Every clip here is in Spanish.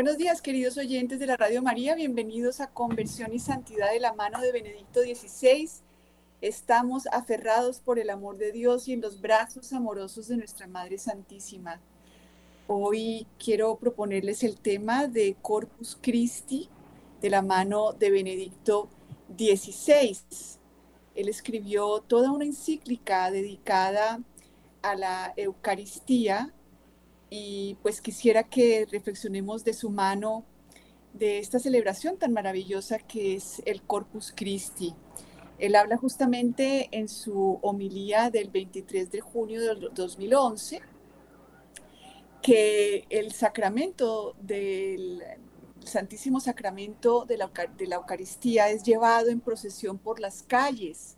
Buenos días, queridos oyentes de la Radio María. Bienvenidos a Conversión y Santidad de la mano de Benedicto XVI. Estamos aferrados por el amor de Dios y en los brazos amorosos de nuestra Madre Santísima. Hoy quiero proponerles el tema de Corpus Christi de la mano de Benedicto XVI. Él escribió toda una encíclica dedicada a la Eucaristía y pues quisiera que reflexionemos de su mano de esta celebración tan maravillosa que es el Corpus Christi. Él habla justamente en su homilía del 23 de junio del 2011 que el sacramento del Santísimo Sacramento de la, de la Eucaristía es llevado en procesión por las calles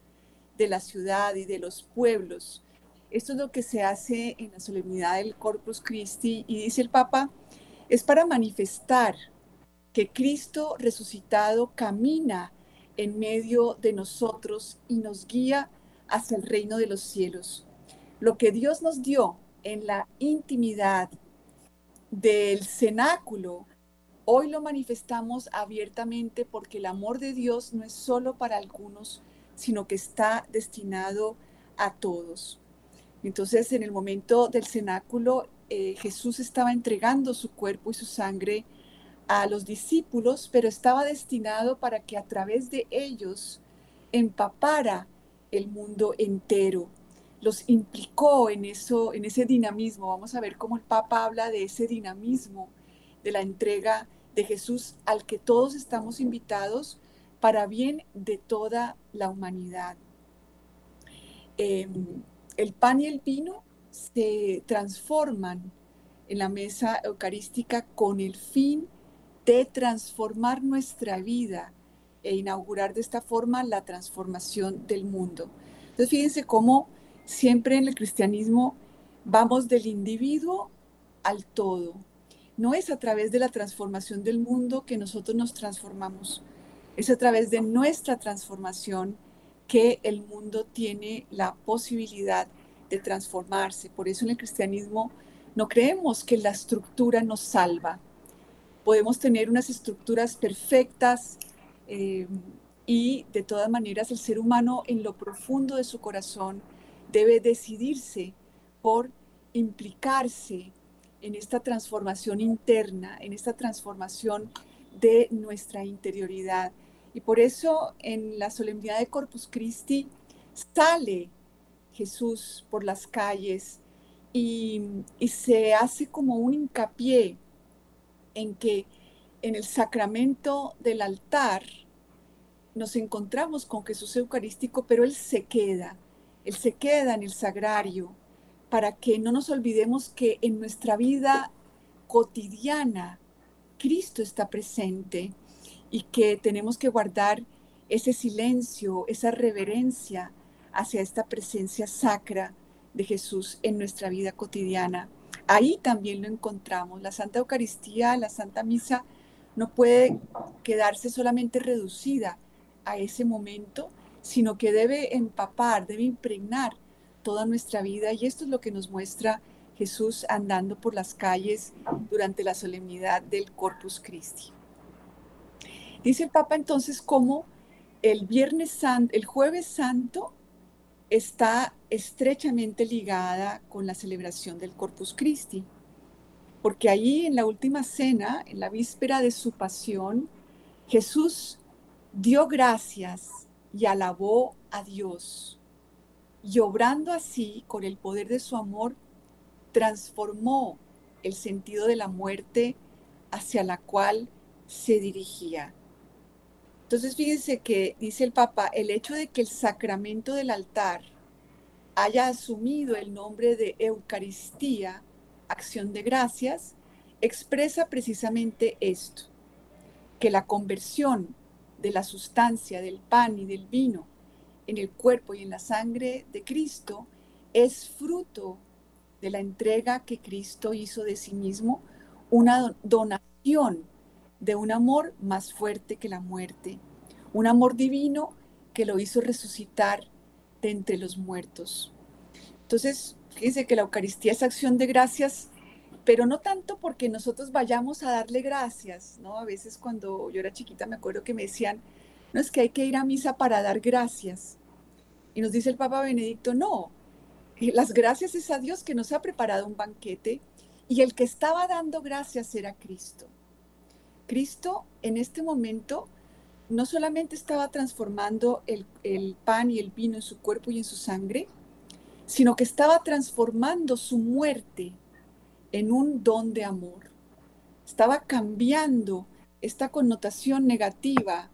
de la ciudad y de los pueblos esto es lo que se hace en la solemnidad del Corpus Christi y dice el Papa, es para manifestar que Cristo resucitado camina en medio de nosotros y nos guía hacia el reino de los cielos. Lo que Dios nos dio en la intimidad del cenáculo, hoy lo manifestamos abiertamente porque el amor de Dios no es solo para algunos, sino que está destinado a todos. Entonces, en el momento del cenáculo, eh, Jesús estaba entregando su cuerpo y su sangre a los discípulos, pero estaba destinado para que a través de ellos empapara el mundo entero. Los implicó en eso, en ese dinamismo. Vamos a ver cómo el Papa habla de ese dinamismo de la entrega de Jesús al que todos estamos invitados para bien de toda la humanidad. Em, el pan y el vino se transforman en la mesa eucarística con el fin de transformar nuestra vida e inaugurar de esta forma la transformación del mundo. Entonces fíjense cómo siempre en el cristianismo vamos del individuo al todo. No es a través de la transformación del mundo que nosotros nos transformamos, es a través de nuestra transformación que el mundo tiene la posibilidad de transformarse. Por eso en el cristianismo no creemos que la estructura nos salva. Podemos tener unas estructuras perfectas eh, y de todas maneras el ser humano en lo profundo de su corazón debe decidirse por implicarse en esta transformación interna, en esta transformación de nuestra interioridad. Y por eso en la solemnidad de Corpus Christi sale Jesús por las calles y, se hace como un hincapié en que en el sacramento del altar nos encontramos con Jesús Eucarístico, pero Él se queda, Él se queda en el sagrario para que no nos olvidemos que en nuestra vida cotidiana Cristo está presente y que tenemos que guardar ese silencio, esa reverencia hacia esta presencia sacra de Jesús en nuestra vida cotidiana. Ahí también lo encontramos. La Santa Eucaristía, la Santa Misa, no puede quedarse solamente reducida a ese momento, sino que debe empapar, debe impregnar toda nuestra vida. Y esto es lo que nos muestra Jesús andando por las calles durante la solemnidad del Corpus Christi. Dice el Papa entonces cómo el viernes santo, el jueves santo está estrechamente ligada con la celebración del Corpus Christi, porque allí en la última cena, en la víspera de su pasión, Jesús dio gracias y alabó a Dios, y obrando así con el poder de su amor, transformó el sentido de la muerte hacia la cual se dirigía. Entonces, fíjense que dice el Papa, el hecho de que el sacramento del altar haya asumido el nombre de Eucaristía, acción de gracias, expresa precisamente esto, que la conversión de la sustancia del pan y del vino en el cuerpo y en la sangre de Cristo es fruto de la entrega que Cristo hizo de sí mismo, una donación de un amor más fuerte que la muerte, un amor divino que lo hizo resucitar de entre los muertos. Entonces, fíjense que la Eucaristía es acción de gracias pero no tanto porque nosotros vayamos a darle gracias, ¿no? A veces cuando yo era chiquita me acuerdo que me decían, no es que hay que ir a misa para dar gracias. Y nos dice el Papa Benedicto, no, eh, las gracias es a Dios que nos ha preparado un banquete y el que estaba dando gracias era Cristo. Cristo en este momento no solamente estaba transformando el, el, pan y el vino en su cuerpo y en su sangre, sino que estaba transformando su muerte en un don de amor. Estaba cambiando esta connotación negativa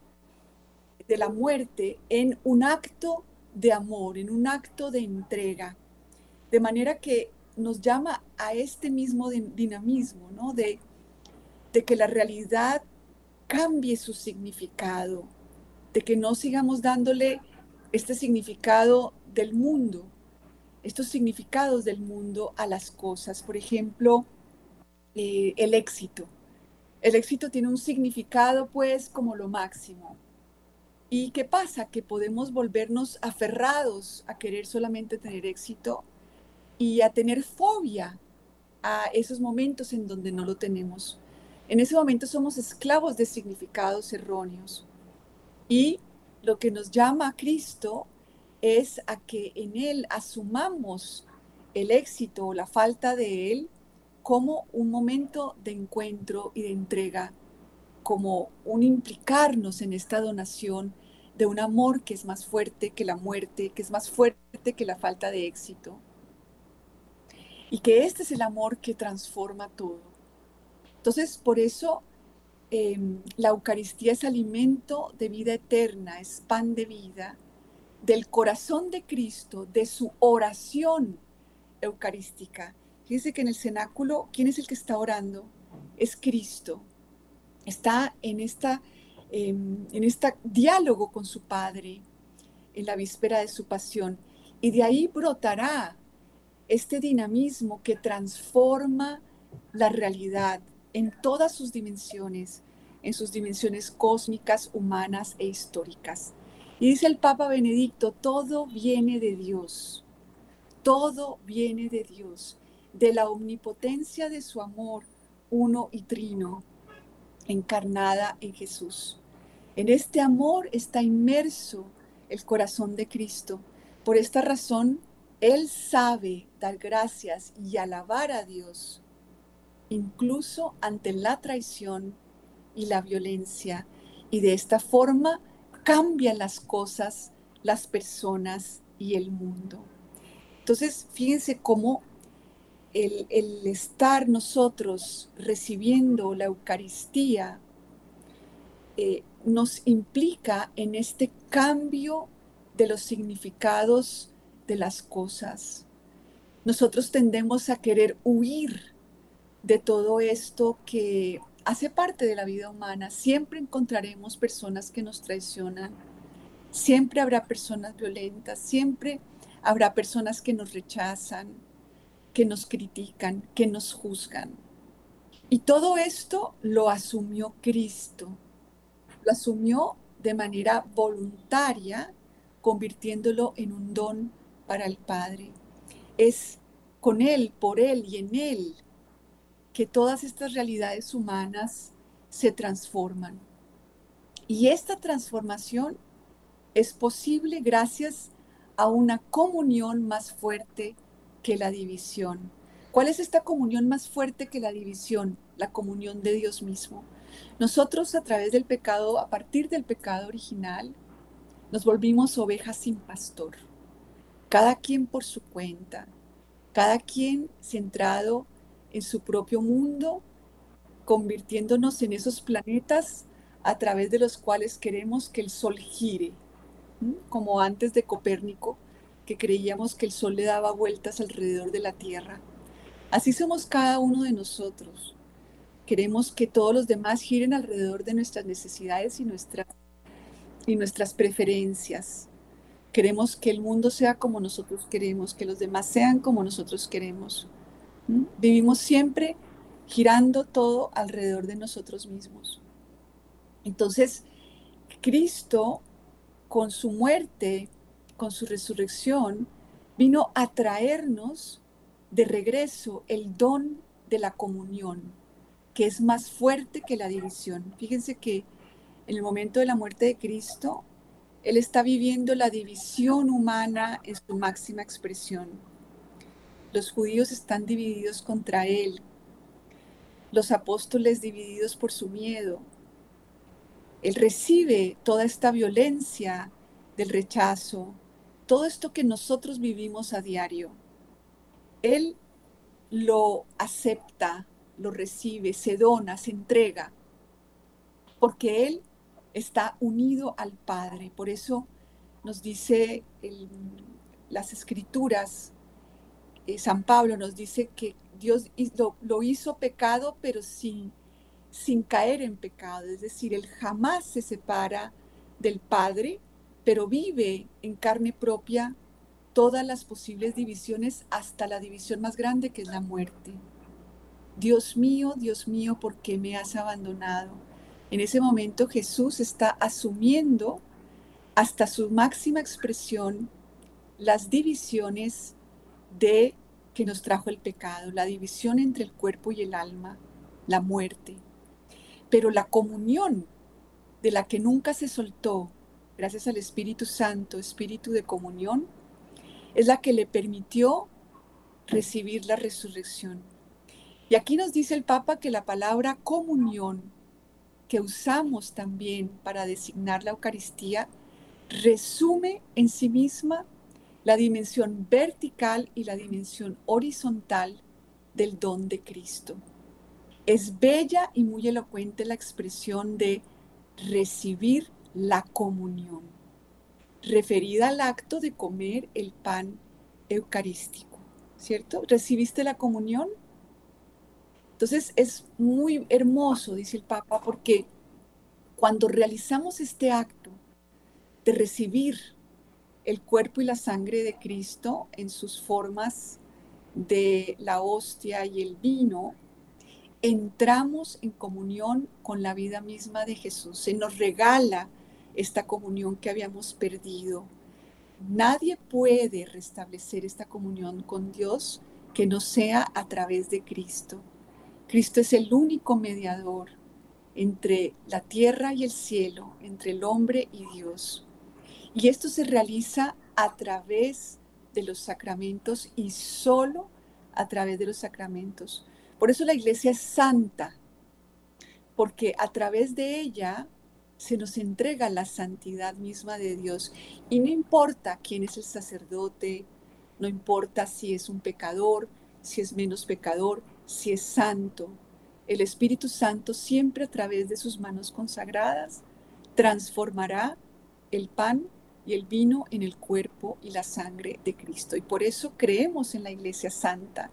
de la muerte en un acto de amor, en un acto de entrega. De manera que nos llama a este mismo dinamismo, ¿no? De, de que la realidad cambie su significado, de que no sigamos dándole este significado del mundo, estos significados del mundo a las cosas. Por ejemplo, eh, el éxito. El éxito tiene un significado pues como lo máximo. ¿Y qué pasa? Que podemos volvernos aferrados a querer solamente tener éxito y a tener fobia a esos momentos en donde no lo tenemos. En ese momento somos esclavos de significados erróneos. Y lo que nos llama a Cristo es a que en Él asumamos el éxito o la falta de Él como un momento de encuentro y de entrega, como un implicarnos en esta donación de un amor que es más fuerte que la muerte, que es más fuerte que la falta de éxito. Y que este es el amor que transforma todo. Entonces, por eso em, la Eucaristía es alimento de vida eterna, es pan de vida, del corazón de Cristo, de su oración eucarística. Fíjense que en el cenáculo, ¿quién es el que está orando? Es Cristo. Está en esta em, en este diálogo con su Padre en la víspera de su pasión. Y de ahí brotará este dinamismo que transforma la realidad, en todas sus dimensiones, en sus dimensiones cósmicas, humanas e históricas. Y dice el Papa Benedicto, todo viene de Dios, todo viene de Dios, de la omnipotencia de su amor uno y trino, encarnada en Jesús. En este amor está inmerso el corazón de Cristo. Por esta razón, Él sabe dar gracias y alabar a Dios incluso ante la traición y la violencia. Y de esta forma cambian las cosas, las personas y el mundo. Entonces, fíjense cómo el, estar nosotros recibiendo la Eucaristía eh, nos implica en este cambio de los significados de las cosas. Nosotros tendemos a querer huir de todo esto que hace parte de la vida humana. Siempre encontraremos personas que nos traicionan, siempre habrá personas violentas, siempre habrá personas que nos rechazan, que nos critican, que nos juzgan. Y todo esto lo asumió Cristo, lo asumió de manera voluntaria, convirtiéndolo en un don para el Padre. Es con Él, por Él y en Él que todas estas realidades humanas se transforman. Y esta transformación es posible gracias a una comunión más fuerte que la división. ¿Cuál es esta comunión más fuerte que la división? La comunión de Dios mismo. Nosotros a través del pecado, a partir del pecado original, nos volvimos ovejas sin pastor. Cada quien por su cuenta, cada quien centrado en su propio mundo, convirtiéndonos en esos planetas a través de los cuales queremos que el Sol gire, como antes de Copérnico, que creíamos que el Sol le daba vueltas alrededor de la Tierra. Así somos cada uno de nosotros. Queremos que todos los demás giren alrededor de nuestras necesidades y, y nuestras preferencias. Queremos que el mundo sea como nosotros queremos, que los demás sean como nosotros queremos. Vivimos siempre girando todo alrededor de nosotros mismos. Entonces, Cristo, con su muerte, con su resurrección, vino a traernos de regreso el don de la comunión, que es más fuerte que la división. Fíjense que en el momento de la muerte de Cristo, Él está viviendo la división humana en su máxima expresión. Los judíos están divididos contra Él, los apóstoles divididos por su miedo. Él recibe toda esta violencia del rechazo, todo esto que nosotros vivimos a diario. Él lo acepta, lo recibe, se dona, se entrega, porque Él está unido al Padre. Por eso nos dice las escrituras, eh, San Pablo nos dice que Dios lo, hizo pecado, pero sin, sin caer en pecado. Es decir, Él jamás se separa del Padre, pero vive en carne propia todas las posibles divisiones hasta la división más grande que es la muerte. Dios mío, Dios mío, ¿por qué me has abandonado? En ese momento Jesús está asumiendo hasta su máxima expresión las divisiones de que nos trajo el pecado, la división entre el cuerpo y el alma, la muerte. Pero la comunión de la que nunca se soltó, gracias al Espíritu Santo, espíritu de comunión, es la que le permitió recibir la resurrección. Y aquí nos dice el Papa que la palabra comunión, que usamos también para designar la Eucaristía, resume en sí misma la dimensión vertical y la dimensión horizontal del don de Cristo. Es bella y muy elocuente la expresión de recibir la comunión referida al acto de comer el pan eucarístico, ¿cierto? ¿Recibiste la comunión? Entonces es muy hermoso, dice el Papa, porque cuando realizamos este acto de recibir el cuerpo y la sangre de Cristo en sus formas de la hostia y el vino, entramos en comunión con la vida misma de Jesús. Se nos regala esta comunión que habíamos perdido. Nadie puede restablecer esta comunión con Dios que no sea a través de Cristo. Cristo es el único mediador entre la tierra y el cielo, entre el hombre y Dios. Y esto se realiza a través de los sacramentos y solo a través de los sacramentos. Por eso la iglesia es santa, porque a través de ella se nos entrega la santidad misma de Dios. Y no importa quién es el sacerdote, no importa si es un pecador, si es menos pecador, si es santo. El Espíritu Santo siempre a través de sus manos consagradas transformará el pan y el vino en el cuerpo y la sangre de Cristo. Y por eso creemos en la Iglesia Santa,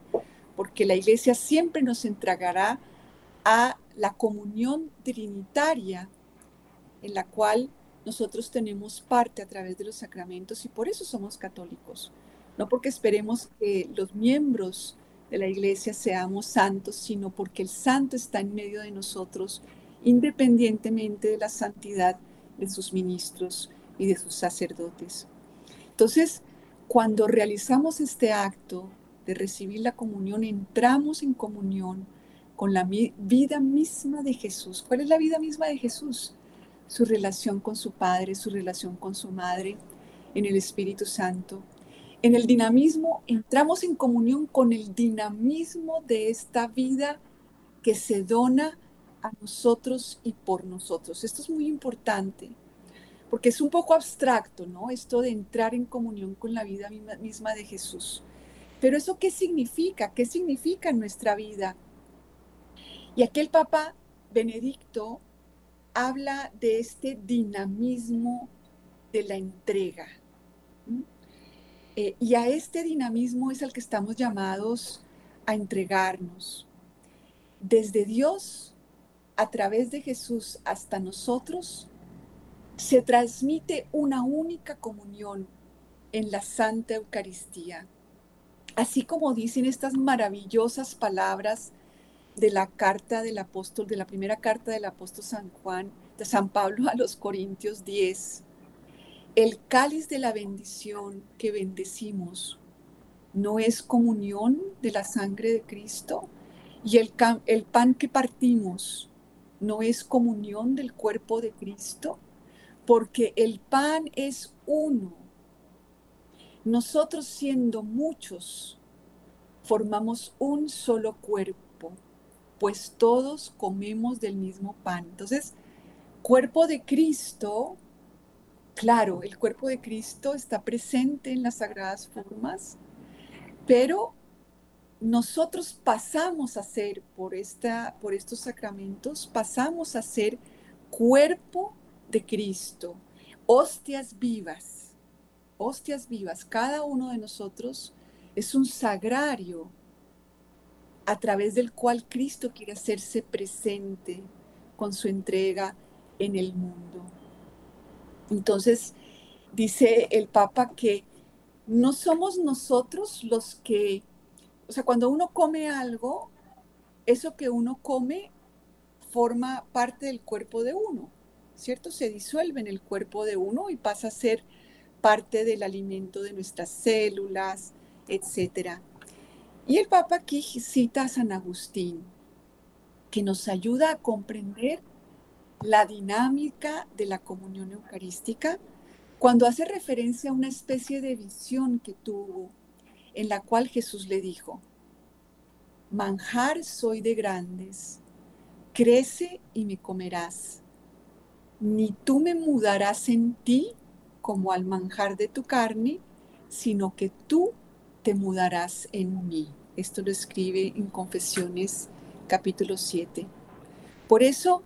porque la Iglesia siempre nos entregará a la comunión trinitaria en la cual nosotros tenemos parte a través de los sacramentos y por eso somos católicos. No porque esperemos que los miembros de la iglesia seamos santos, sino porque el santo está en medio de nosotros, independientemente de la santidad de sus ministros y de sus sacerdotes. Entonces, cuando realizamos este acto de recibir la comunión, entramos en comunión con la vida misma de Jesús. ¿Cuál es la vida misma de Jesús? su relación con su Padre, su relación con su Madre, en el Espíritu Santo. En el dinamismo entramos en comunión con el dinamismo de esta vida que se dona a nosotros y por nosotros. Esto es muy importante porque es un poco abstracto, ¿no? Esto de entrar en comunión con la vida misma de Jesús. Pero eso qué significa? ¿Qué significa en nuestra vida? Y aquel Papa Benedicto habla de este dinamismo de la entrega. Eh, y a este dinamismo es al que estamos llamados a entregarnos. Desde Dios, a través de Jesús hasta nosotros, se transmite una única comunión en la Santa Eucaristía. Así como dicen estas maravillosas palabras de la carta del apóstol, de la primera carta del apóstol San Juan, de San Pablo a los Corintios 10. El cáliz de la bendición que bendecimos no es comunión de la sangre de Cristo. Y el, el pan que partimos no es comunión del cuerpo de Cristo, porque el pan es uno. Nosotros siendo muchos, formamos un solo cuerpo, pues todos comemos del mismo pan. Entonces, cuerpo de Cristo, claro, el cuerpo de Cristo está presente en las sagradas formas, pero nosotros pasamos a ser, por, esta, por estos sacramentos, pasamos a ser cuerpo de Cristo, hostias vivas, hostias vivas. Cada uno de nosotros es un sagrario a través del cual Cristo quiere hacerse presente con su entrega en el mundo. Entonces, dice el Papa que no somos nosotros los que o sea, cuando uno come algo, eso que uno come forma parte del cuerpo de uno, ¿cierto? Se disuelve en el cuerpo de uno y pasa a ser parte del alimento de nuestras células, etc. Y el Papa aquí cita a San Agustín, que nos ayuda a comprender la dinámica de la comunión eucarística cuando hace referencia a una especie de visión que tuvo en la cual Jesús le dijo, manjar soy de grandes, crece y me comerás, ni tú me mudarás en ti como al manjar de tu carne, sino que tú te mudarás en mí. Esto lo escribe en Confesiones capítulo 7. Por eso,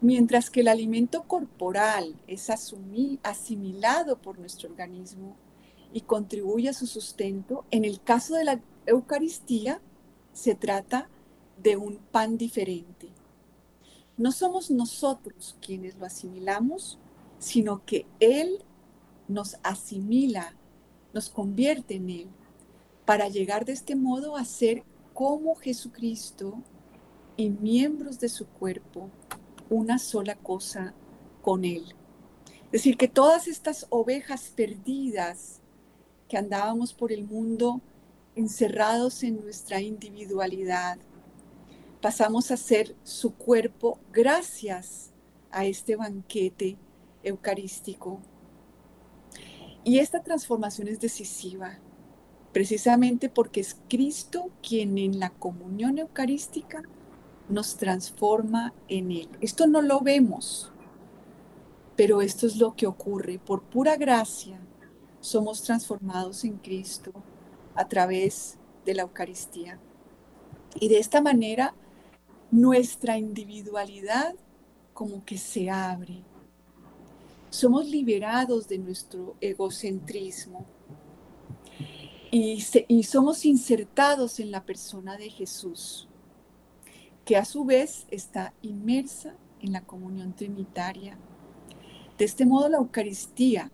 mientras que el alimento corporal es asimilado por nuestro organismo, y contribuye a su sustento. En el caso de la Eucaristía, se trata de un pan diferente. No somos nosotros quienes lo asimilamos, sino que Él nos asimila, nos convierte en Él, para llegar de este modo a ser como Jesucristo y miembros de su cuerpo, una sola cosa con Él. Es decir, que todas estas ovejas perdidas que andábamos por el mundo encerrados en nuestra individualidad. Pasamos a ser su cuerpo gracias a este banquete eucarístico. Y esta transformación es decisiva, precisamente porque es Cristo quien en la comunión eucarística nos transforma en Él. Esto no lo vemos, pero esto es lo que ocurre por pura gracia somos transformados en Cristo a través de la Eucaristía. Y de esta manera nuestra individualidad como que se abre. Somos liberados de nuestro egocentrismo y, y somos insertados en la persona de Jesús, que a su vez está inmersa en la comunión trinitaria. De este modo la Eucaristía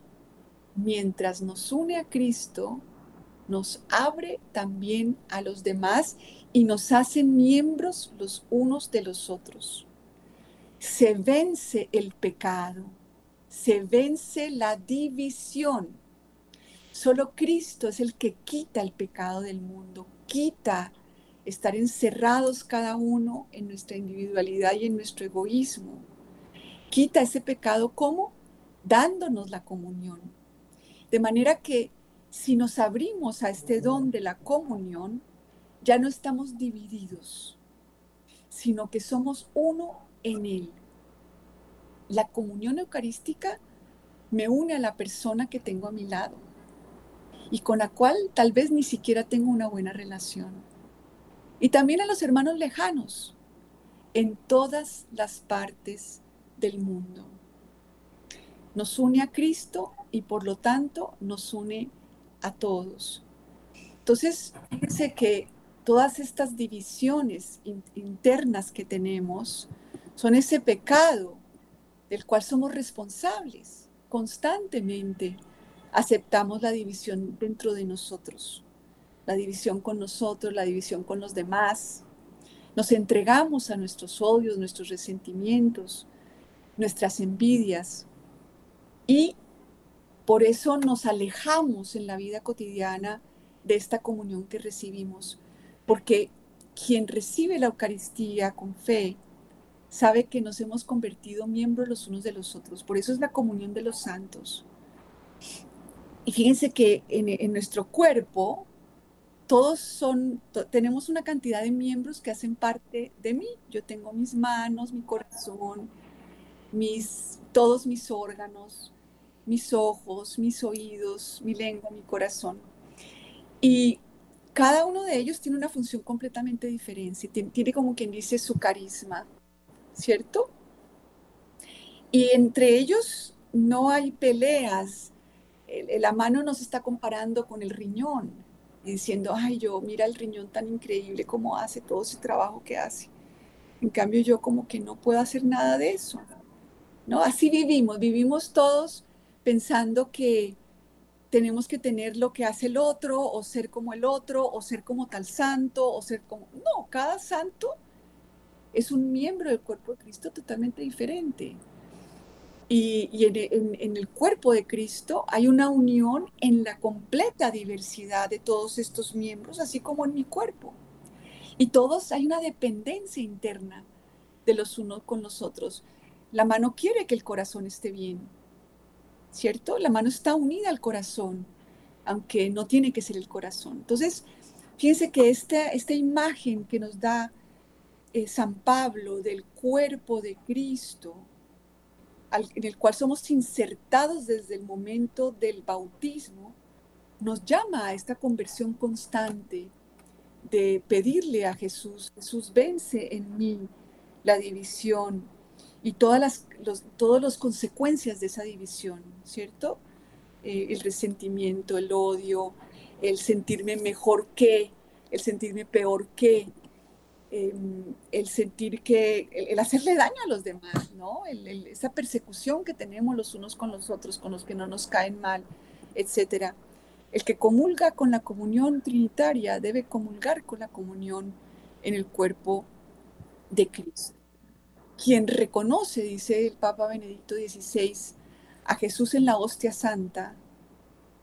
mientras nos une a Cristo, nos abre también a los demás y nos hace miembros los unos de los otros. Se vence el pecado, se vence la división. Solo Cristo es el que quita el pecado del mundo, quita estar encerrados cada uno en nuestra individualidad y en nuestro egoísmo. Quita ese pecado como dándonos la comunión, de manera que si nos abrimos a este don de la comunión, ya no estamos divididos, sino que somos uno en Él. La comunión eucarística me une a la persona que tengo a mi lado y con la cual tal vez ni siquiera tengo una buena relación. Y también a los hermanos lejanos en todas las partes del mundo. Nos une a Cristo y por lo tanto nos une a todos. Entonces, fíjense que todas estas divisiones internas que tenemos son ese pecado del cual somos responsables. Constantemente aceptamos la división dentro de nosotros, la división con nosotros, la división con los demás. Nos entregamos a nuestros odios, nuestros resentimientos, nuestras envidias y por eso nos alejamos en la vida cotidiana de esta comunión que recibimos, porque quien recibe la Eucaristía con fe sabe que nos hemos convertido miembros los unos de los otros. Por eso es la comunión de los santos. Y fíjense que en, nuestro cuerpo todos son, tenemos una cantidad de miembros que hacen parte de mí. Yo tengo mis manos, mi corazón, mis, todos mis órganos, mis ojos, mis oídos, mi lengua, mi corazón. Y cada uno de ellos tiene una función completamente diferente, tiene, tiene como quien dice su carisma, ¿cierto? Y entre ellos no hay peleas. la mano no se está comparando con el riñón diciendo, ay, yo, mira el riñón tan increíble como hace todo ese trabajo que hace. En cambio, yo como que no puedo hacer nada de eso. ¿No? Así vivimos, vivimos todos pensando que tenemos que tener lo que hace el otro, o ser como el otro, o ser como tal santo, o ser como... No, cada santo es un miembro del cuerpo de Cristo totalmente diferente. Y, en, el cuerpo de Cristo hay una unión en la completa diversidad de todos estos miembros, así como en mi cuerpo. Y todos hay una dependencia interna de los unos con los otros. La mano quiere que el corazón esté bien, ¿cierto? La mano está unida al corazón, aunque no tiene que ser el corazón. Entonces, fíjense que esta, esta imagen que nos da eh, San Pablo del cuerpo de Cristo, en el cual somos insertados desde el momento del bautismo, nos llama a esta conversión constante de pedirle a Jesús, Jesús vence en mí la división y todas las los, todas las consecuencias de esa división, ¿cierto? Eh, el resentimiento, el odio, el sentirme mejor que, el sentirme peor que, Em, el sentir que, el, hacerle daño a los demás, ¿no? esa persecución que tenemos los unos con los otros, con los que no nos caen mal, etcétera. El que comulga con la comunión trinitaria debe comulgar con la comunión en el cuerpo de Cristo. Quien reconoce, dice el Papa Benedicto XVI, a Jesús en la hostia santa,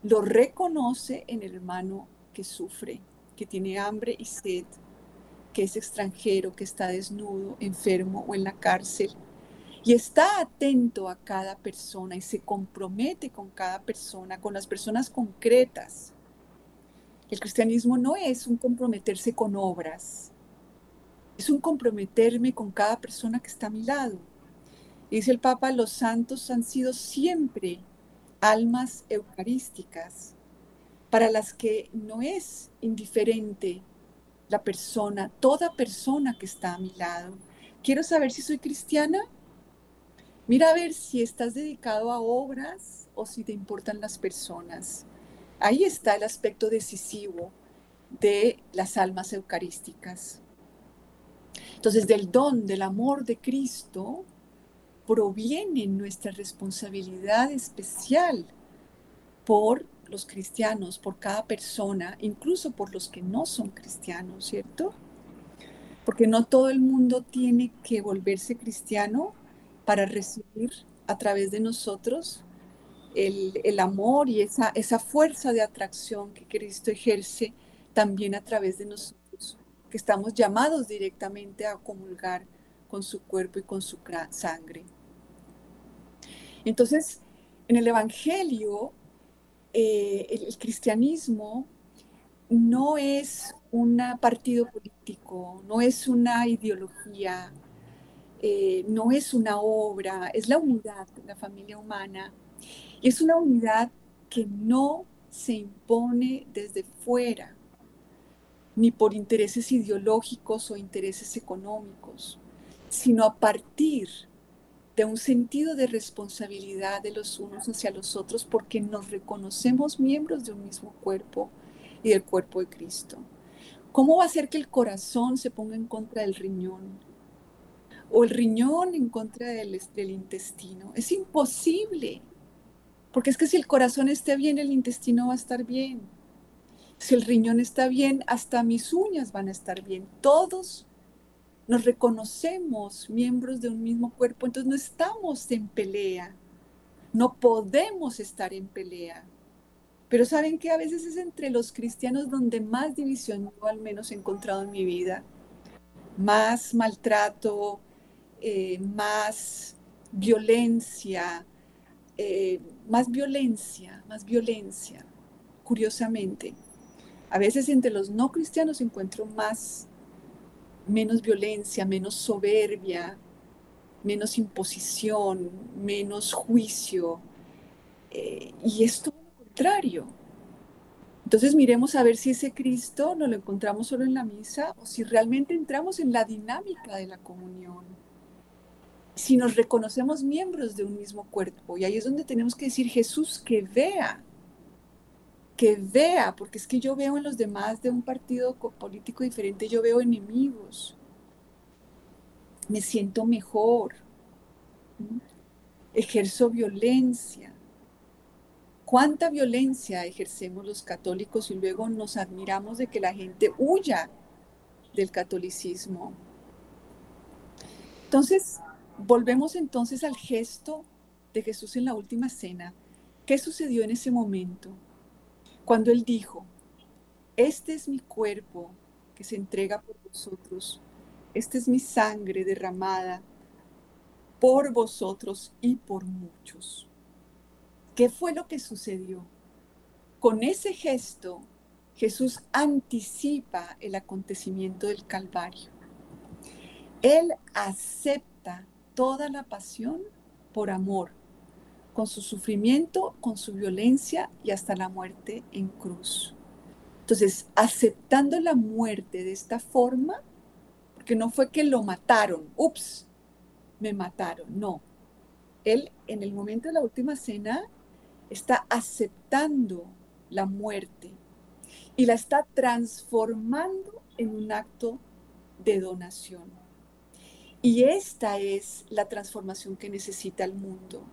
lo reconoce en el hermano que sufre, que tiene hambre y sed, que es extranjero, que está desnudo, enfermo o en la cárcel. Y está atento a cada persona y se compromete con cada persona, con las personas concretas. El cristianismo no es un comprometerse con obras, es un comprometerme con cada persona que está a mi lado. dice el Papa, los santos han sido siempre almas eucarísticas, para las que no es indiferente la persona, toda persona que está a mi lado. Quiero saber si soy cristiana. Mira a ver si estás dedicado a obras o si te importan las personas. Ahí está el aspecto decisivo de las almas eucarísticas. Entonces, del don, del amor de Cristo, proviene nuestra responsabilidad especial por los cristianos, por cada persona, incluso por los que no son cristianos, ¿cierto? Porque no todo el mundo tiene que volverse cristiano para recibir a través de nosotros el, amor y esa, esa fuerza de atracción que Cristo ejerce también a través de nosotros, que estamos llamados directamente a comulgar con su cuerpo y con su sangre. Entonces, en el Evangelio eh, el, cristianismo no es un partido político, no es una ideología, eh, no es una obra, es la unidad la familia humana. Y es una unidad que no se impone desde fuera, ni por intereses ideológicos o intereses económicos, sino a partir de un sentido de responsabilidad de los unos hacia los otros porque nos reconocemos miembros de un mismo cuerpo y del cuerpo de Cristo. ¿Cómo va a ser que el corazón se ponga en contra del riñón? O el riñón en contra del, intestino. Es imposible. Porque es que si el corazón esté bien, el intestino va a estar bien. Si el riñón está bien, hasta mis uñas van a estar bien. Todos nos reconocemos miembros de un mismo cuerpo, entonces no estamos en pelea, no podemos estar en pelea. Pero saben que a veces es entre los cristianos donde más división al menos he encontrado en mi vida. más maltrato, eh, más violencia, eh, más violencia, más violencia, curiosamente. A veces entre los no cristianos encuentro más, menos violencia, menos soberbia, menos imposición, menos juicio. Eh, y es todo lo contrario. Entonces miremos a ver si ese Cristo no lo encontramos solo en la misa o si realmente entramos en la dinámica de la comunión. Si nos reconocemos miembros de un mismo cuerpo. Y ahí es donde tenemos que decir Jesús que vea, que vea, porque es que yo veo en los demás de un partido político diferente, yo veo enemigos. Me siento mejor. Ejerzo violencia cuánta violencia ejercemos los católicos y luego nos admiramos de que la gente huya del catolicismo. Entonces, volvemos entonces al gesto de Jesús en la última cena. ¿Qué sucedió en ese momento? Cuando Él dijo, este es mi cuerpo que se entrega por vosotros, esta es mi sangre derramada por vosotros y por muchos. ¿Qué fue lo que sucedió? Con ese gesto, Jesús anticipa el acontecimiento del Calvario. Él acepta toda la pasión por amor, con su sufrimiento, con su violencia y hasta la muerte en cruz. Entonces, aceptando la muerte de esta forma, porque no fue que lo mataron, ups, me mataron, no. Él en el momento de la última cena está aceptando la muerte y la está transformando en un acto de donación. Y esta es la transformación que necesita el mundo,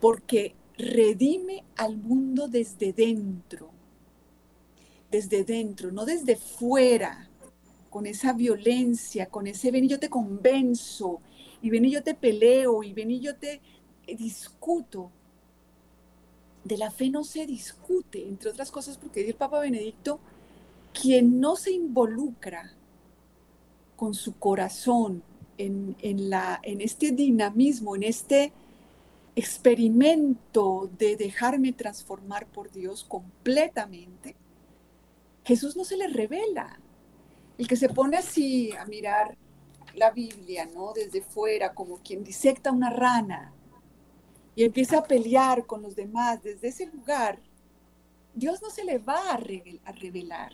porque redime al mundo desde dentro, desde dentro, no desde fuera, con esa violencia, con ese ven y yo te convenzo, y ven y yo te peleo, y ven y yo te discuto, de la fe no se discute, entre otras cosas porque dice el Papa Benedicto, quien no se involucra con su corazón en, la, en este dinamismo, en este experimento de dejarme transformar por Dios completamente, Jesús no se le revela. El que se pone así a mirar la Biblia, ¿no? Desde fuera, como quien disecta una rana, y empieza a pelear con los demás desde ese lugar, Dios no se le va a, revelar.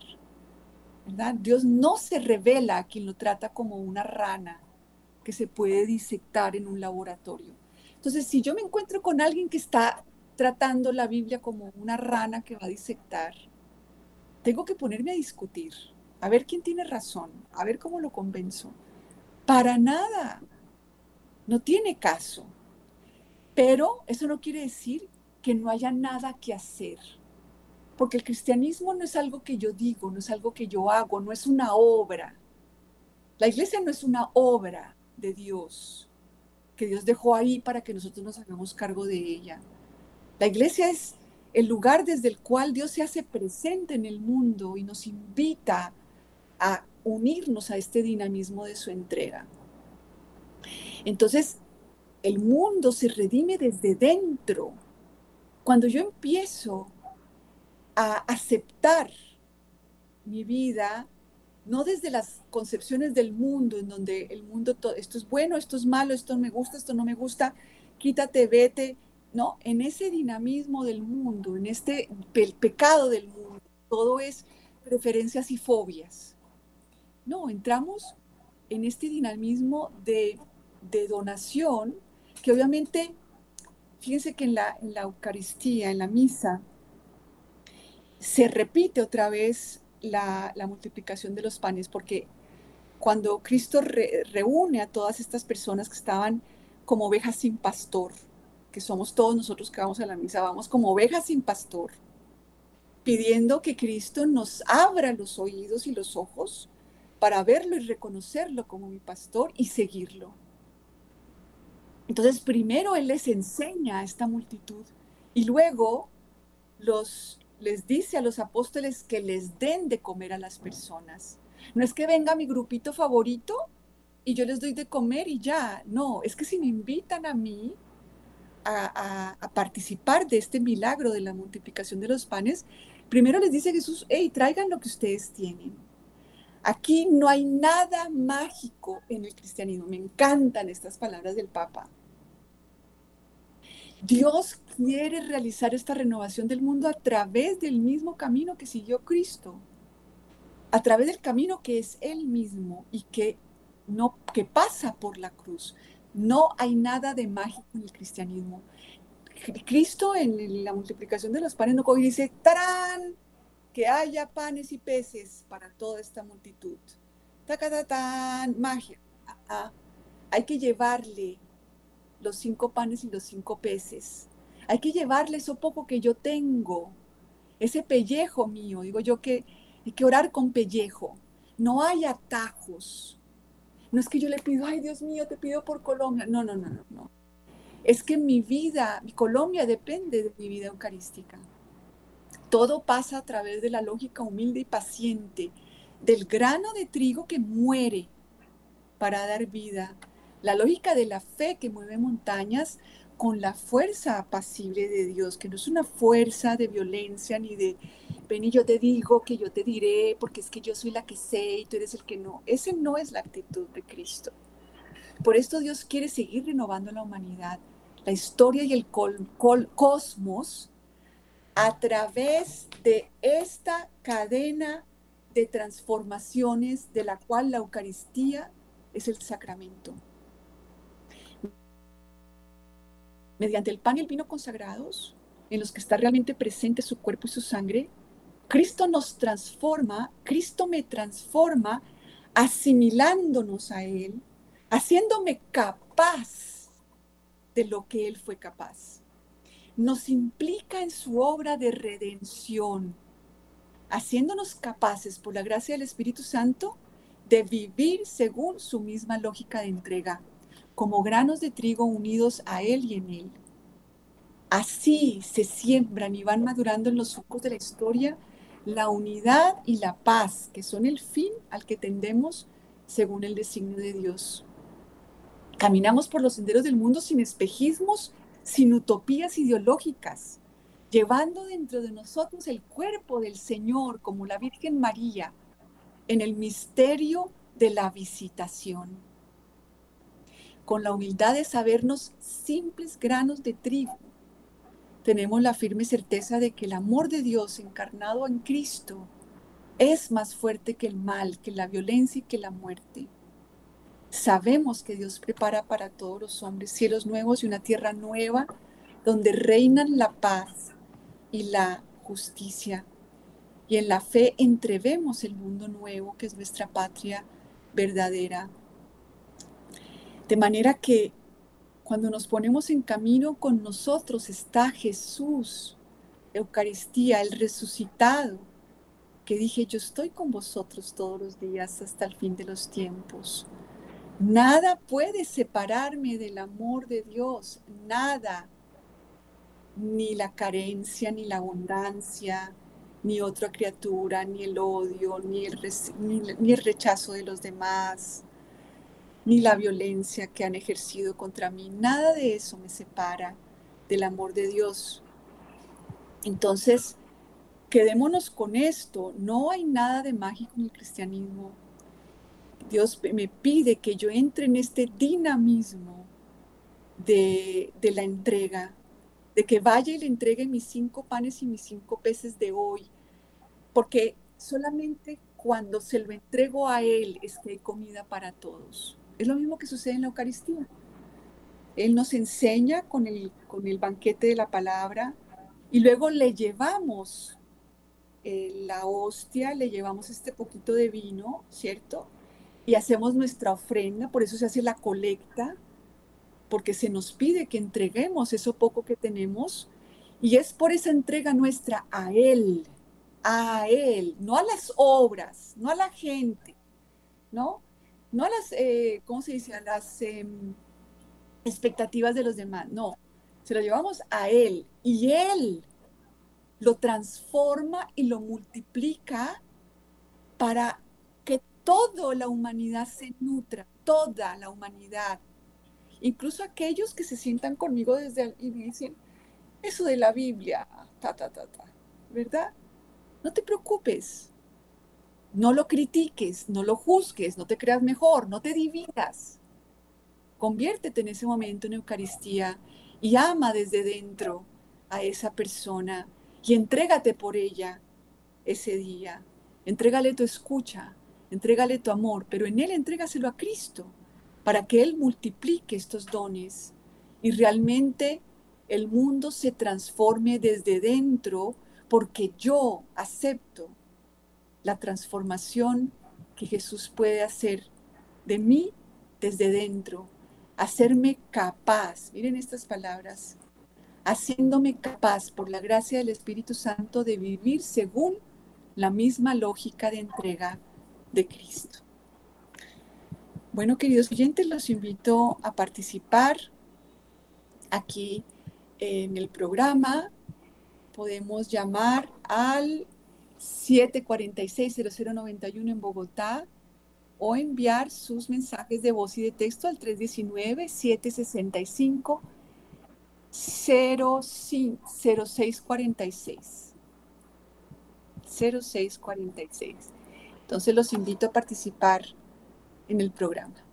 ¿verdad? Dios no se revela a quien lo trata como una rana que se puede disectar en un laboratorio. Entonces, si yo me encuentro con alguien que está tratando la Biblia como una rana que va a disectar, tengo que ponerme a discutir, a ver quién tiene razón, a ver cómo lo convenzo. Para nada. No tiene caso. Pero eso no quiere decir que no haya nada que hacer. Porque el cristianismo no es algo que yo digo, no es algo que yo hago, no es una obra. La iglesia no es una obra de Dios, que Dios dejó ahí para que nosotros nos hagamos cargo de ella. La iglesia es el lugar desde el cual Dios se hace presente en el mundo y nos invita a unirnos a este dinamismo de su entrega. Entonces, el mundo se redime desde dentro. Cuando yo empiezo a aceptar mi vida, no desde las concepciones del mundo, en donde el mundo, todo, esto es bueno, esto es malo, esto me gusta, esto no me gusta, quítate, vete, no, en ese dinamismo del mundo, en este pecado del mundo, todo es preferencias y fobias. No, entramos en este dinamismo de, de donación que obviamente, fíjense que en la, en la Eucaristía, en la misa, se repite otra vez la, multiplicación de los panes, porque cuando Cristo reúne a todas estas personas que estaban como ovejas sin pastor, que somos todos nosotros que vamos a la misa, vamos como ovejas sin pastor, pidiendo que Cristo nos abra los oídos y los ojos para verlo y reconocerlo como mi pastor y seguirlo. Entonces, primero Él les enseña a esta multitud y luego los, les dice a los apóstoles que les den de comer a las personas. No es que venga mi grupito favorito y yo les doy de comer y ya. No, es que si me invitan a mí a, participar de este milagro de la multiplicación de los panes, primero les dice Jesús, hey, traigan lo que ustedes tienen. Aquí no hay nada mágico en el cristianismo. Me encantan estas palabras del Papa. Dios quiere realizar esta renovación del mundo a través del mismo camino que siguió Cristo, a través del camino que es Él mismo y que, no, que pasa por la cruz. No hay nada de mágico en el cristianismo. Cristo en la multiplicación de los panes no coge y dice, ¡tarán! Que haya panes y peces para toda esta multitud. ¡Tacatatán! Magia. Ah, ah. Hay que llevarle los cinco panes y los cinco peces. Hay que llevarle eso poco que yo tengo, ese pellejo mío. Digo yo que hay que orar con pellejo. No hay atajos. No es que yo le pido, ay Dios mío, te pido por Colombia. No, no, no, no, no. Es que mi vida, mi Colombia depende de mi vida eucarística. Todo pasa a través de la lógica humilde y paciente del grano de trigo que muere para dar vida la lógica de la fe que mueve montañas con la fuerza apacible de Dios, que no es una fuerza de violencia ni de, ven y yo te digo que yo te diré, porque es que yo soy la que sé y tú eres el que no. Ese no es la actitud de Cristo. Por esto Dios quiere seguir renovando la humanidad, la historia y el cosmos a través de esta cadena de transformaciones de la cual la Eucaristía es el sacramento. Mediante el pan y el vino consagrados, en los que está realmente presente su cuerpo y su sangre, Cristo nos transforma, Cristo me transforma asimilándonos a Él, haciéndome capaz de lo que Él fue capaz. Nos implica en su obra de redención, haciéndonos capaces por la gracia del Espíritu Santo de vivir según su misma lógica de entrega como granos de trigo unidos a Él y en Él. Así se siembran y van madurando en los sucos de la historia la unidad y la paz, que son el fin al que tendemos según el designio de Dios. Caminamos por los senderos del mundo sin espejismos, sin utopías ideológicas, llevando dentro de nosotros el cuerpo del Señor como la Virgen María en el misterio de la visitación con la humildad de sabernos simples granos de trigo, tenemos la firme certeza de que el amor de Dios encarnado en Cristo es más fuerte que el mal, que la violencia y que la muerte. Sabemos que Dios prepara para todos los hombres cielos nuevos y una tierra nueva donde reinan la paz y la justicia. Y en la fe entrevemos el mundo nuevo que es nuestra patria verdadera de manera que cuando nos ponemos en camino con nosotros está Jesús, Eucaristía, el resucitado, que dije, yo estoy con vosotros todos los días hasta el fin de los tiempos. Nada puede separarme del amor de Dios, nada, ni la carencia, ni la abundancia, ni otra criatura, ni el odio, ni el, ni el rechazo de los demás, ni la violencia que han ejercido contra mí. Nada de eso me separa del amor de Dios. Entonces, quedémonos con esto. No hay nada de mágico en el cristianismo. Dios me pide que yo entre en este dinamismo de, la entrega, de que vaya y le entregue mis cinco panes y mis cinco peces de hoy, porque solamente cuando se lo entrego a Él es que hay comida para todos. Es lo mismo que sucede en la Eucaristía. Él nos enseña con el, con el banquete de la palabra y luego le llevamos eh, la hostia, le llevamos este poquito de vino, ¿cierto? Y hacemos nuestra ofrenda, por eso se hace la colecta, porque se nos pide que entreguemos eso poco que tenemos y es por esa entrega nuestra a Él, a Él, no a las obras, no a la gente, ¿no? No a las, eh, ¿cómo se dice? A las em, expectativas de los demás, no, se lo llevamos a Él y Él lo transforma y lo multiplica para que toda la humanidad se nutra, toda la humanidad. Incluso aquellos que se sientan conmigo desde y me dicen, eso de la Biblia, ta, ta, ta, ta, ¿verdad? No te preocupes, no lo critiques, no lo juzgues, no te creas mejor, no te dividas. Conviértete en ese momento en Eucaristía y ama desde dentro a esa persona y entrégate por ella ese día. Entrégale tu escucha, entrégale tu amor, pero en Él entrégaselo a Cristo para que Él multiplique estos dones y realmente el mundo se transforme desde dentro porque yo acepto la transformación que Jesús puede hacer de mí desde dentro, hacerme capaz, miren estas palabras, haciéndome capaz por la gracia del Espíritu Santo de vivir según la misma lógica de entrega de Cristo. Bueno, queridos oyentes, los invito a participar aquí en el programa. Podemos llamar al 746-0091 en Bogotá o enviar sus mensajes de voz y de texto al 319-765 0646. 0646. Entonces los invito a participar en el programa.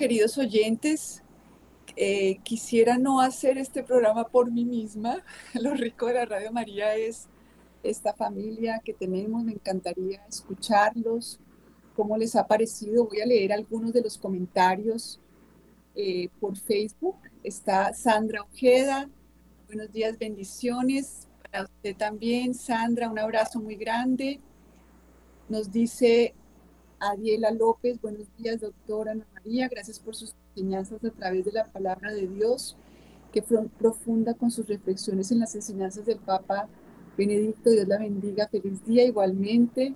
Queridos oyentes, eh, quisiera no hacer este programa por mí misma. Lo rico de la Radio María es esta familia que tenemos. Me encantaría escucharlos, cómo les ha parecido. Voy a leer algunos de los comentarios eh, por Facebook. Está Sandra Ojeda. Buenos días, bendiciones. Para usted también, Sandra, un abrazo muy grande. Nos dice Adiela López, buenos días, doctora Gracias por sus enseñanzas a través de la palabra de Dios, que profunda con sus reflexiones en las enseñanzas del Papa Benedicto. Dios la bendiga. Feliz día igualmente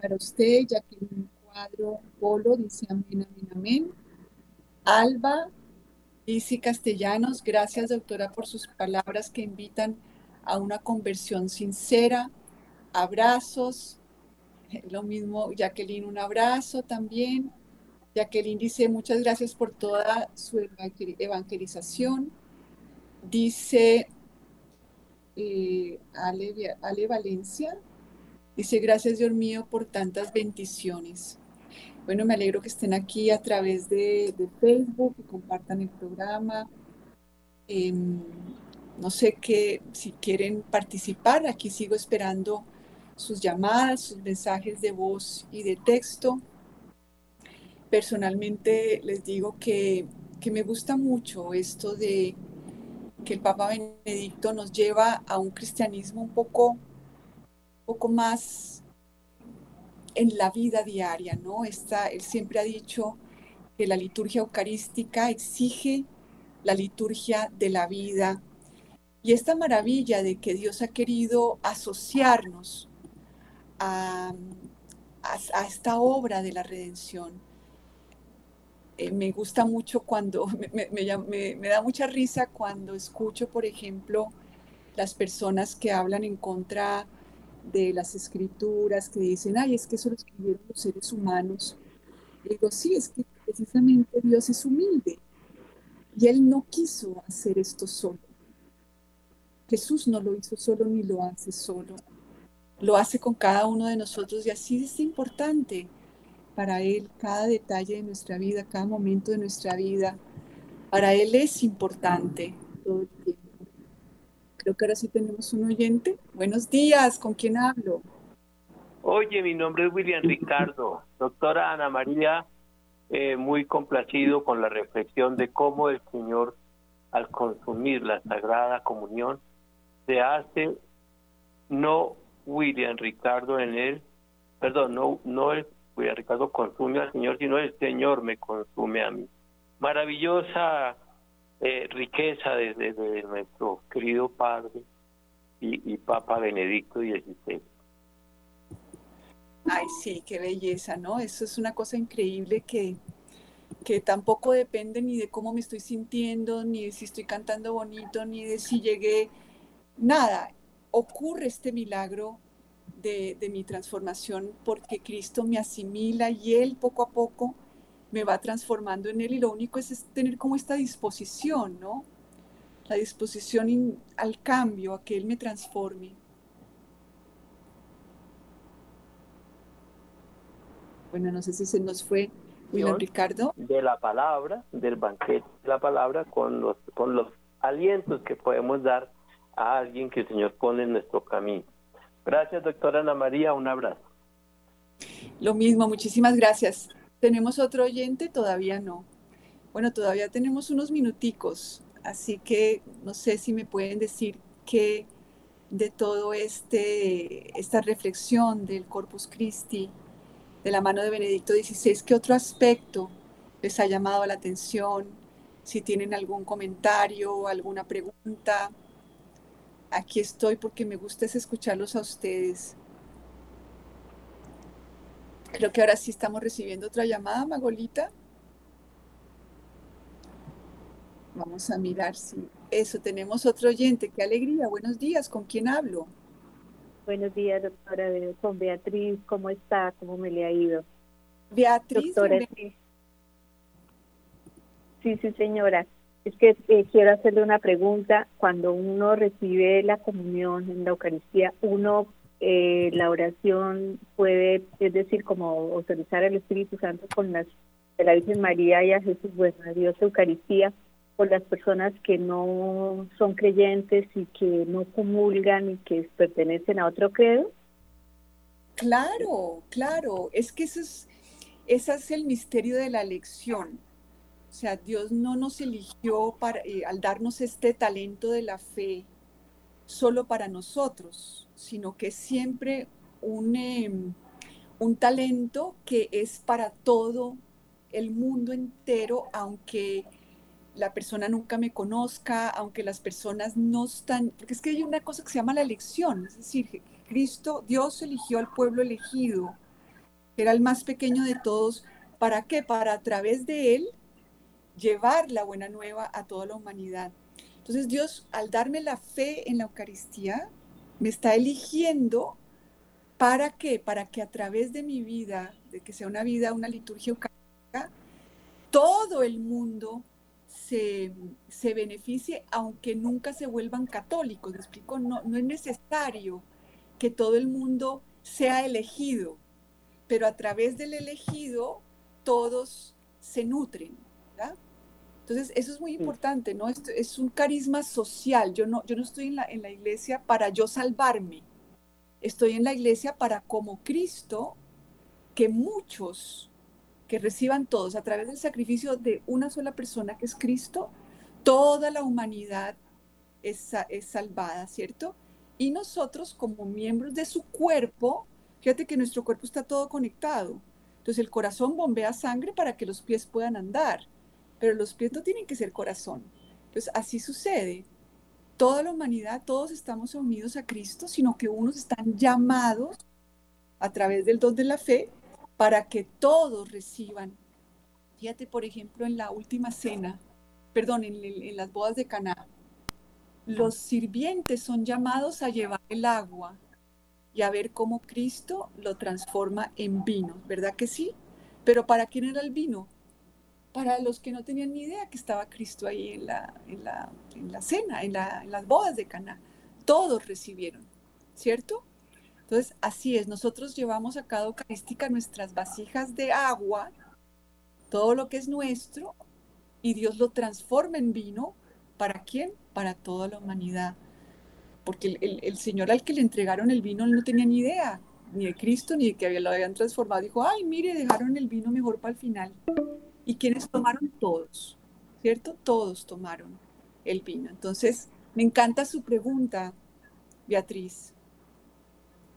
para usted, Jacqueline Cuadro Polo, dice amén, amén, amén. Alba, dice Castellanos, gracias doctora por sus palabras que invitan a una conversión sincera. Abrazos. Lo mismo, Jacqueline, un abrazo también. Jacqueline dice, muchas gracias por toda su evangelización. Dice eh, Ale, Valencia, dice, gracias Dios mío por tantas bendiciones. Bueno, me alegro que estén aquí a través de, Facebook y compartan el programa. Em, no sé qué, si quieren participar, aquí sigo esperando sus llamadas, sus mensajes de voz y de texto. Personalmente les digo que, me gusta mucho esto de que el Papa Benedicto nos lleva a un cristianismo un poco, poco más en la vida diaria, ¿no? Está, él siempre ha dicho que la liturgia eucarística exige la liturgia de la vida y esta maravilla de que Dios ha querido asociarnos a, esta obra de la redención. Eh, me gusta mucho cuando, me, da mucha risa cuando escucho, por ejemplo, las personas que hablan en contra de las escrituras, que dicen, ay, es que eso lo escribieron los seres humanos. Y digo, sí, es que precisamente Dios es humilde y Él no quiso hacer esto solo. Jesús no lo hizo solo ni lo hace solo lo hace con cada uno de nosotros y así es importante para Él cada detalle de nuestra vida, cada momento de nuestra vida. Para Él es importante todo el tiempo. Creo que ahora sí tenemos un oyente. Buenos días, ¿con quién hablo? Oye, mi nombre es William Ricardo. Doctora Ana María, eh, muy complacido con la reflexión de cómo el Señor, al consumir la Sagrada Comunión, se hace no William Ricardo en él, perdón, no, no el William Ricardo consume al Señor, sino el Señor me consume a mí. Maravillosa eh, riqueza desde de, nuestro querido Padre y, y Papa Benedicto XVI. Ay, sí, qué belleza, ¿no? Eso es una cosa increíble que, que tampoco depende ni de cómo me estoy sintiendo, ni de si estoy cantando bonito, ni de si llegué, nada ocurre este milagro de, mi transformación porque Cristo me asimila y Él poco a poco me va transformando en Él y lo único es, tener como esta disposición, ¿no? La disposición al cambio, a que Él me transforme. Bueno, no sé si se nos fue William Ricardo. De la palabra, del banquete de la palabra, con los, con los alientos que podemos dar a alguien que el Señor pone en nuestro camino. Gracias, doctora Ana María, un abrazo. Lo mismo, muchísimas gracias. ¿Tenemos otro oyente? Todavía no. Bueno, todavía tenemos unos minuticos, así que no sé si me pueden decir qué de todo este esta reflexión del Corpus Christi de la mano de Benedicto XVI, qué otro aspecto les ha llamado la atención, si tienen algún comentario, alguna pregunta aquí estoy porque me gusta escucharlos a ustedes. Creo que ahora sí estamos recibiendo otra llamada, Magolita. Vamos a mirar si eso, tenemos otro oyente. Qué alegría. Buenos días. ¿Con quién hablo? Buenos días, doctora. Con Beatriz. ¿Cómo está? ¿Cómo me le ha ido? Beatriz. Doctora, sí, sí, señora. Es que eh, quiero hacerle una pregunta. Cuando uno recibe la comunión en la Eucaristía, uno eh, la oración puede, es decir, como autorizar al Espíritu Santo con las de la Virgen María y a Jesús, bueno, a Dios Eucaristía, por las personas que no son creyentes y que no comulgan y que pertenecen a otro credo? Claro, claro, es que eso es, ese es el misterio de la elección. O sea, Dios no nos eligió para, eh, al darnos este talento de la fe solo para nosotros, sino que siempre un, em, un talento que es para todo el mundo entero, aunque la persona nunca me conozca, aunque las personas no están, porque es que hay una cosa que se llama la elección, es decir, Cristo, Dios eligió al pueblo elegido, que era el más pequeño de todos, ¿para qué? Para a través de él llevar la buena nueva a toda la humanidad. Entonces Dios, al darme la fe en la Eucaristía, me está eligiendo para qué? Para que a través de mi vida, de que sea una vida, una liturgia eucarística, todo el mundo se, beneficie, aunque nunca se vuelvan católicos. ¿Me explico? No, no es necesario que todo el mundo sea elegido, pero a través del elegido todos se nutren. Entonces, eso es muy importante, ¿no? Esto es un carisma social. Yo no, yo no estoy en la, en la iglesia para yo salvarme. Estoy en la iglesia para, como Cristo, que muchos que reciban todos a través del sacrificio de una sola persona que es Cristo, toda la humanidad es, es salvada, ¿cierto? Y nosotros como miembros de su cuerpo, fíjate que nuestro cuerpo está todo conectado. Entonces el corazón bombea sangre para que los pies puedan andar, pero los pies no tienen que ser corazón. Entonces así sucede. Toda la humanidad, todos estamos unidos a Cristo, sino que unos están llamados a través del don de la fe para que todos reciban. Fíjate, por ejemplo, en la última cena, perdón, en, las bodas de Caná, los sirvientes son llamados a llevar el agua y a ver cómo Cristo lo transforma en vino, ¿verdad que sí? Pero ¿para quién era el vino? Para los que no tenían ni idea que estaba Cristo ahí en la, en la, en la cena, en, en las bodas de Caná. Todos recibieron, ¿cierto? Entonces, así es, nosotros llevamos a cada Eucarística nuestras vasijas de agua, todo lo que es nuestro, y Dios lo transforma en vino. ¿Para quién? Para toda la humanidad. Porque el, Señor al que le entregaron el vino no tenía ni idea, ni de Cristo, ni de que lo habían transformado. Dijo, ay, mire, dejaron el vino mejor para el final. ¿Y quienes tomaron? Todos, ¿cierto? Todos tomaron el vino. Entonces, me encanta su pregunta, Beatriz.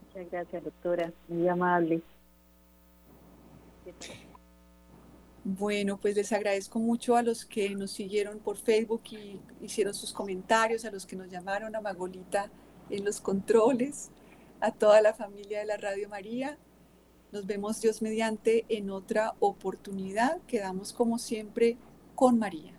Muchas gracias, doctora. Muy amable. Bueno, pues les agradezco mucho a los que nos siguieron por Facebook y hicieron sus comentarios, a los que nos llamaron, a Magolita en los controles, a toda la familia de la Radio María. Nos vemos Dios mediante en otra oportunidad. Quedamos como siempre con María.